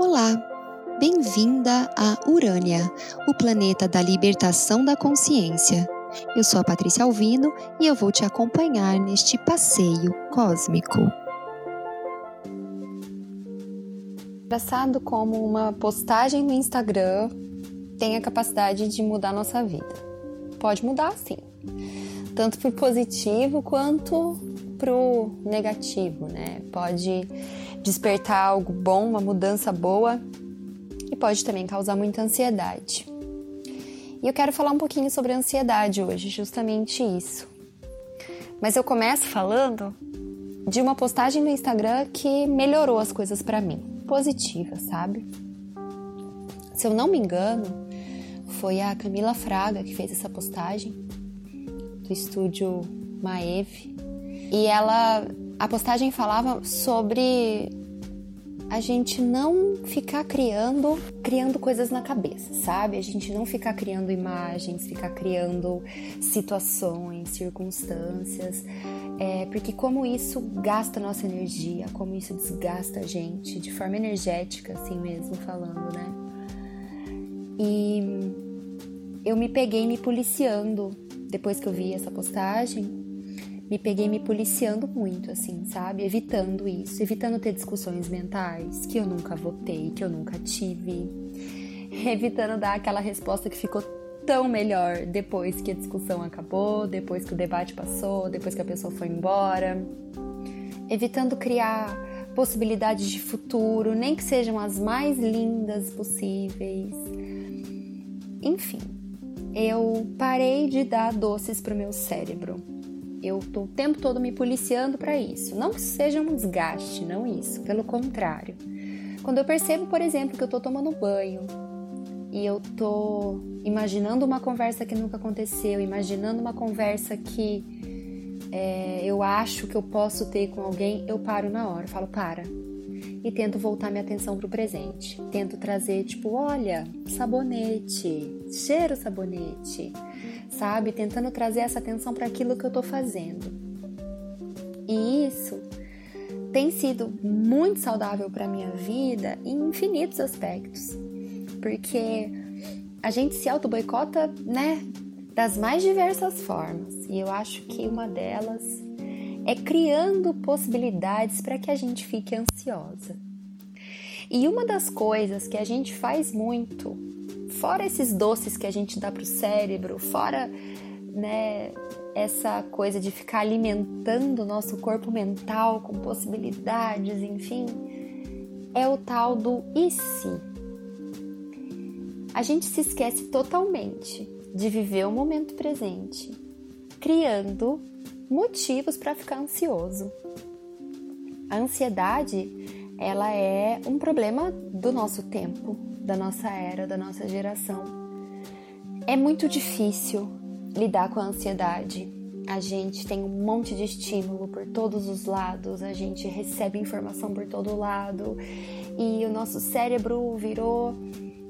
Olá, bem-vinda a Urânia, o planeta da libertação da consciência. Eu sou a Patrícia Alvino e eu vou te acompanhar neste passeio cósmico. Engraçado como uma postagem no Instagram tem a capacidade de mudar nossa vida. Pode mudar, sim. Tanto para o positivo quanto para o negativo, né? Pode despertar algo bom, uma mudança boa e pode também causar muita ansiedade. E eu quero falar um pouquinho sobre ansiedade hoje, justamente isso. Mas eu começo falando de uma postagem no Instagram que melhorou as coisas para mim, positiva, sabe? Se eu não me engano, foi a Camila Fraga que fez essa postagem do estúdio Maeve. E ela a postagem falava sobre a gente não ficar criando, criando coisas na cabeça, sabe? A gente não ficar criando imagens, ficar criando situações, circunstâncias, é, porque como isso gasta nossa energia, como isso desgasta a gente de forma energética, assim mesmo falando, né? E eu me peguei me policiando depois que eu vi essa postagem me peguei me policiando muito, assim, sabe? Evitando isso, evitando ter discussões mentais que eu nunca votei, que eu nunca tive, evitando dar aquela resposta que ficou tão melhor depois que a discussão acabou, depois que o debate passou, depois que a pessoa foi embora, evitando criar possibilidades de futuro, nem que sejam as mais lindas possíveis. Enfim, eu parei de dar doces pro meu cérebro eu tô o tempo todo me policiando para isso. Não que seja um desgaste, não isso, pelo contrário. Quando eu percebo, por exemplo, que eu tô tomando banho e eu tô imaginando uma conversa que nunca aconteceu, imaginando uma conversa que é, eu acho que eu posso ter com alguém, eu paro na hora, falo, para. E tento voltar minha atenção pro presente. Tento trazer, tipo, olha, sabonete, cheiro sabonete sabe? Tentando trazer essa atenção para aquilo que eu estou fazendo. E isso tem sido muito saudável para minha vida em infinitos aspectos, porque a gente se auto-boicota, né, das mais diversas formas. E eu acho que uma delas é criando possibilidades para que a gente fique ansiosa. E uma das coisas que a gente faz muito fora esses doces que a gente dá para o cérebro, fora né, essa coisa de ficar alimentando o nosso corpo mental com possibilidades, enfim, é o tal do e se. A gente se esquece totalmente de viver o momento presente, criando motivos para ficar ansioso. A ansiedade, ela é um problema do nosso tempo, da nossa era, da nossa geração. É muito difícil lidar com a ansiedade. A gente tem um monte de estímulo por todos os lados, a gente recebe informação por todo lado e o nosso cérebro virou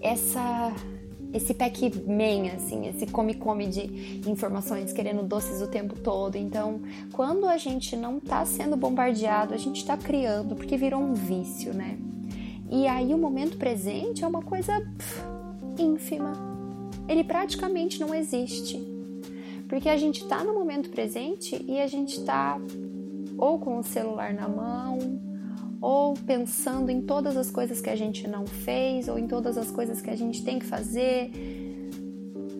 essa esse Pac-Man, assim, esse come-come de informações, querendo doces o tempo todo. Então, quando a gente não tá sendo bombardeado, a gente tá criando, porque virou um vício, né? E aí o momento presente é uma coisa pff, ínfima. Ele praticamente não existe. Porque a gente está no momento presente e a gente está ou com o celular na mão, ou pensando em todas as coisas que a gente não fez, ou em todas as coisas que a gente tem que fazer.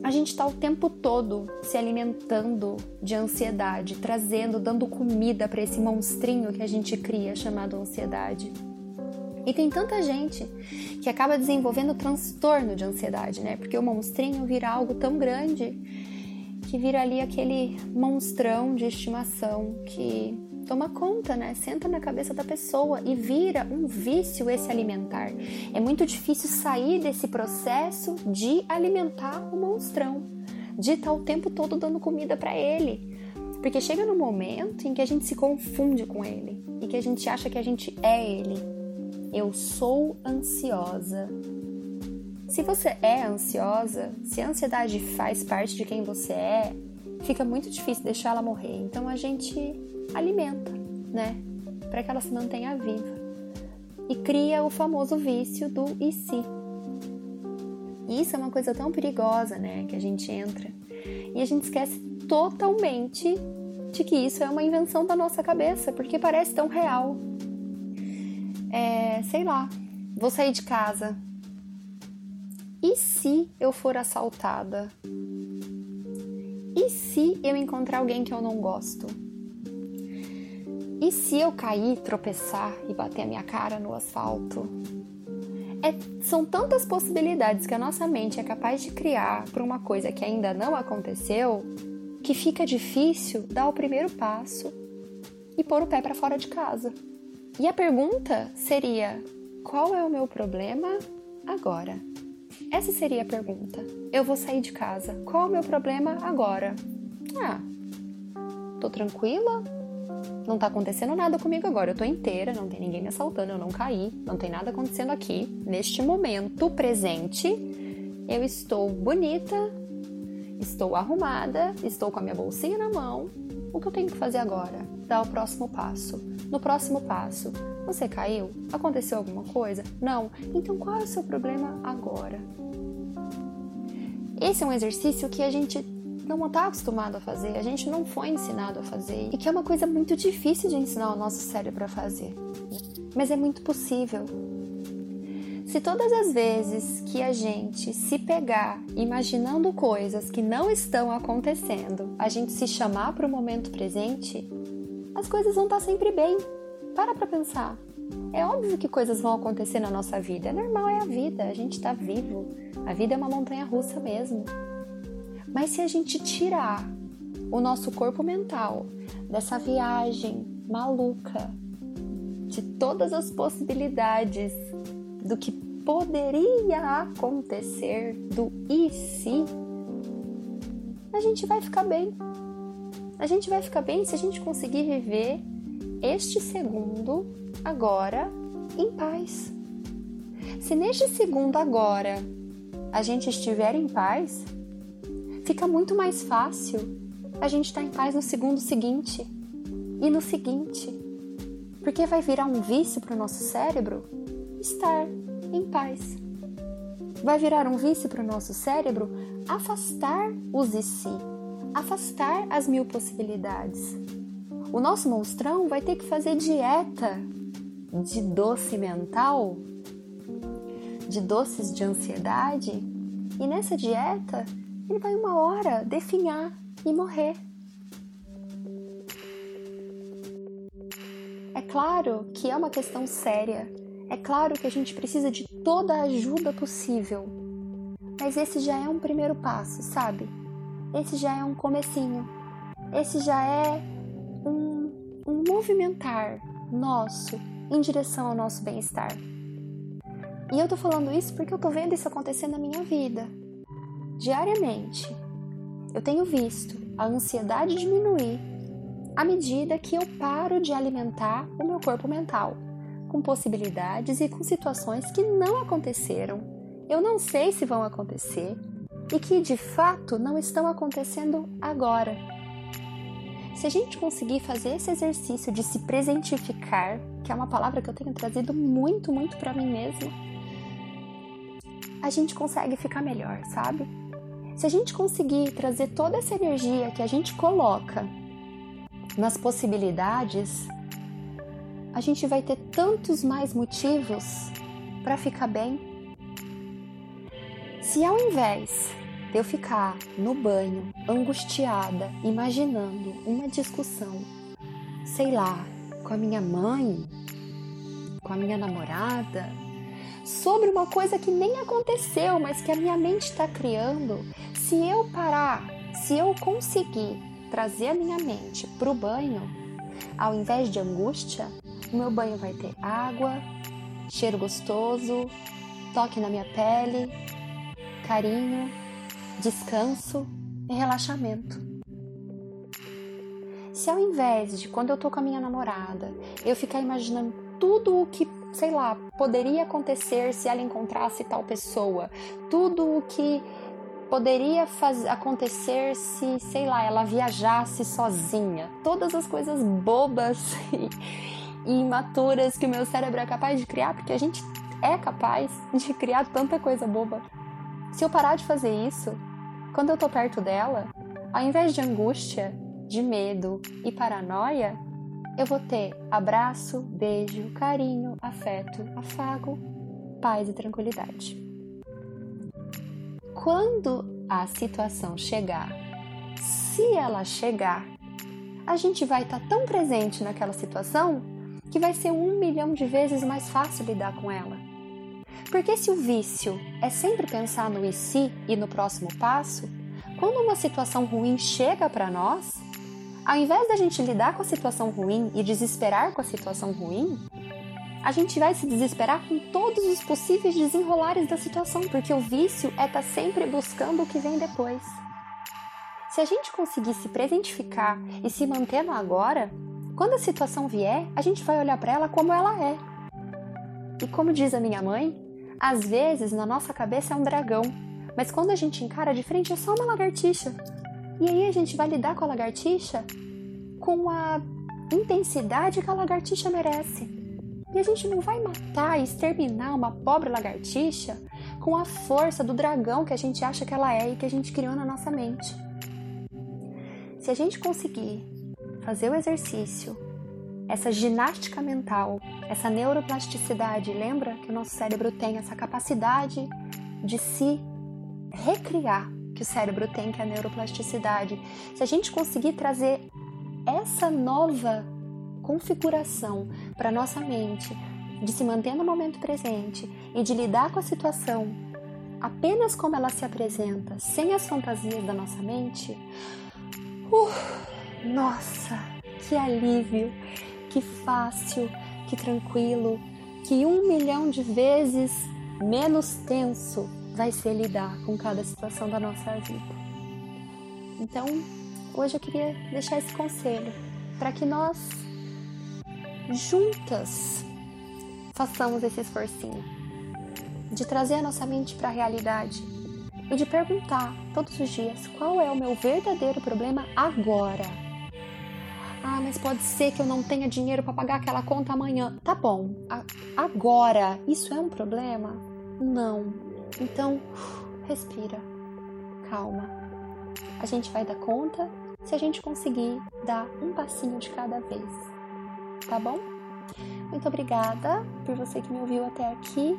A gente está o tempo todo se alimentando de ansiedade, trazendo, dando comida para esse monstrinho que a gente cria chamado ansiedade. E tem tanta gente que acaba desenvolvendo transtorno de ansiedade, né? Porque o monstrinho vira algo tão grande que vira ali aquele monstrão de estimação que toma conta, né? Senta na cabeça da pessoa e vira um vício esse alimentar. É muito difícil sair desse processo de alimentar o monstrão, de estar o tempo todo dando comida para ele. Porque chega no momento em que a gente se confunde com ele e que a gente acha que a gente é ele eu sou ansiosa. Se você é ansiosa, se a ansiedade faz parte de quem você é, fica muito difícil deixar ela morrer. Então a gente alimenta, né? Para que ela se mantenha viva. e cria o famoso vício do e se. Isso é uma coisa tão perigosa, né? Que a gente entra e a gente esquece totalmente de que isso é uma invenção da nossa cabeça, porque parece tão real. É, sei lá, vou sair de casa. E se eu for assaltada? E se eu encontrar alguém que eu não gosto? E se eu cair, tropeçar e bater a minha cara no asfalto? É, são tantas possibilidades que a nossa mente é capaz de criar para uma coisa que ainda não aconteceu que fica difícil dar o primeiro passo e pôr o pé para fora de casa. E a pergunta seria: qual é o meu problema agora? Essa seria a pergunta. Eu vou sair de casa. Qual é o meu problema agora? Ah, tô tranquila, não tá acontecendo nada comigo agora. Eu tô inteira, não tem ninguém me assaltando, eu não caí, não tem nada acontecendo aqui. Neste momento presente, eu estou bonita, estou arrumada, estou com a minha bolsinha na mão. O que eu tenho que fazer agora? Dar o próximo passo. No próximo passo, você caiu? Aconteceu alguma coisa? Não. Então qual é o seu problema agora? Esse é um exercício que a gente não está acostumado a fazer, a gente não foi ensinado a fazer e que é uma coisa muito difícil de ensinar o nosso cérebro a fazer. Mas é muito possível. Se todas as vezes que a gente se pegar imaginando coisas que não estão acontecendo, a gente se chamar para o momento presente, as coisas vão estar tá sempre bem. Para para pensar. É óbvio que coisas vão acontecer na nossa vida, é normal, é a vida, a gente está vivo. A vida é uma montanha russa mesmo. Mas se a gente tirar o nosso corpo mental dessa viagem maluca de todas as possibilidades do que poderia acontecer, do e se, a gente vai ficar bem. A gente vai ficar bem se a gente conseguir viver este segundo agora em paz. Se neste segundo agora a gente estiver em paz, fica muito mais fácil a gente estar tá em paz no segundo seguinte e no seguinte. Porque vai virar um vício para o nosso cérebro estar em paz. Vai virar um vício para o nosso cérebro afastar os e si, afastar as mil possibilidades. O nosso monstrão vai ter que fazer dieta de doce mental, de doces de ansiedade, e nessa dieta ele vai uma hora definhar e morrer. É claro que é uma questão séria. É claro que a gente precisa de toda a ajuda possível. Mas esse já é um primeiro passo, sabe? Esse já é um comecinho. Esse já é um, um movimentar nosso em direção ao nosso bem-estar. E eu tô falando isso porque eu tô vendo isso acontecer na minha vida diariamente, eu tenho visto a ansiedade diminuir à medida que eu paro de alimentar o meu corpo mental com possibilidades e com situações que não aconteceram, eu não sei se vão acontecer e que de fato não estão acontecendo agora. Se a gente conseguir fazer esse exercício de se presentificar, que é uma palavra que eu tenho trazido muito, muito para mim mesma, a gente consegue ficar melhor, sabe? Se a gente conseguir trazer toda essa energia que a gente coloca nas possibilidades, a gente vai ter tantos mais motivos para ficar bem. Se ao invés de eu ficar no banho angustiada, imaginando uma discussão, sei lá, com a minha mãe, com a minha namorada, sobre uma coisa que nem aconteceu, mas que a minha mente está criando, se eu parar, se eu conseguir trazer a minha mente para o banho, ao invés de angústia, o meu banho vai ter água, cheiro gostoso, toque na minha pele, carinho, descanso e relaxamento. Se ao invés de quando eu tô com a minha namorada, eu ficar imaginando tudo o que, sei lá, poderia acontecer se ela encontrasse tal pessoa, tudo o que poderia fazer, acontecer se, sei lá, ela viajasse sozinha. Todas as coisas bobas e, imaturas que o meu cérebro é capaz de criar, porque a gente é capaz de criar tanta coisa boba. Se eu parar de fazer isso, quando eu tô perto dela, ao invés de angústia, de medo e paranoia, eu vou ter abraço, beijo, carinho, afeto, afago, paz e tranquilidade. Quando a situação chegar, se ela chegar, a gente vai estar tá tão presente naquela situação que vai ser um milhão de vezes mais fácil lidar com ela. Porque se o vício é sempre pensar no e se e no próximo passo, quando uma situação ruim chega para nós, ao invés da gente lidar com a situação ruim e desesperar com a situação ruim, a gente vai se desesperar com todos os possíveis desenrolares da situação, porque o vício é estar tá sempre buscando o que vem depois. Se a gente conseguir se presentificar e se manter no agora, quando a situação vier, a gente vai olhar para ela como ela é. E como diz a minha mãe, às vezes na nossa cabeça é um dragão, mas quando a gente encara de frente é só uma lagartixa. E aí a gente vai lidar com a lagartixa com a intensidade que a lagartixa merece. E a gente não vai matar e exterminar uma pobre lagartixa com a força do dragão que a gente acha que ela é e que a gente criou na nossa mente. Se a gente conseguir fazer o exercício, essa ginástica mental, essa neuroplasticidade, lembra que o nosso cérebro tem essa capacidade de se recriar que o cérebro tem, que é a neuroplasticidade. Se a gente conseguir trazer essa nova configuração para nossa mente, de se manter no momento presente e de lidar com a situação apenas como ela se apresenta, sem as fantasias da nossa mente, Uh, nossa, que alívio, que fácil, que tranquilo, que um milhão de vezes menos tenso vai ser lidar com cada situação da nossa vida. Então, hoje eu queria deixar esse conselho para que nós juntas façamos esse esforcinho de trazer a nossa mente para a realidade e de perguntar todos os dias qual é o meu verdadeiro problema agora. Ah, mas pode ser que eu não tenha dinheiro para pagar aquela conta amanhã. Tá bom, agora isso é um problema? Não. Então, respira, calma. A gente vai dar conta se a gente conseguir dar um passinho de cada vez. Tá bom? Muito obrigada por você que me ouviu até aqui.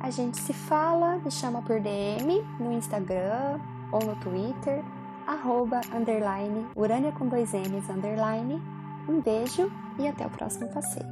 A gente se fala, me chama por DM no Instagram ou no Twitter, arroba, underline, urânia com dois N's, underline. Um beijo e até o próximo passeio.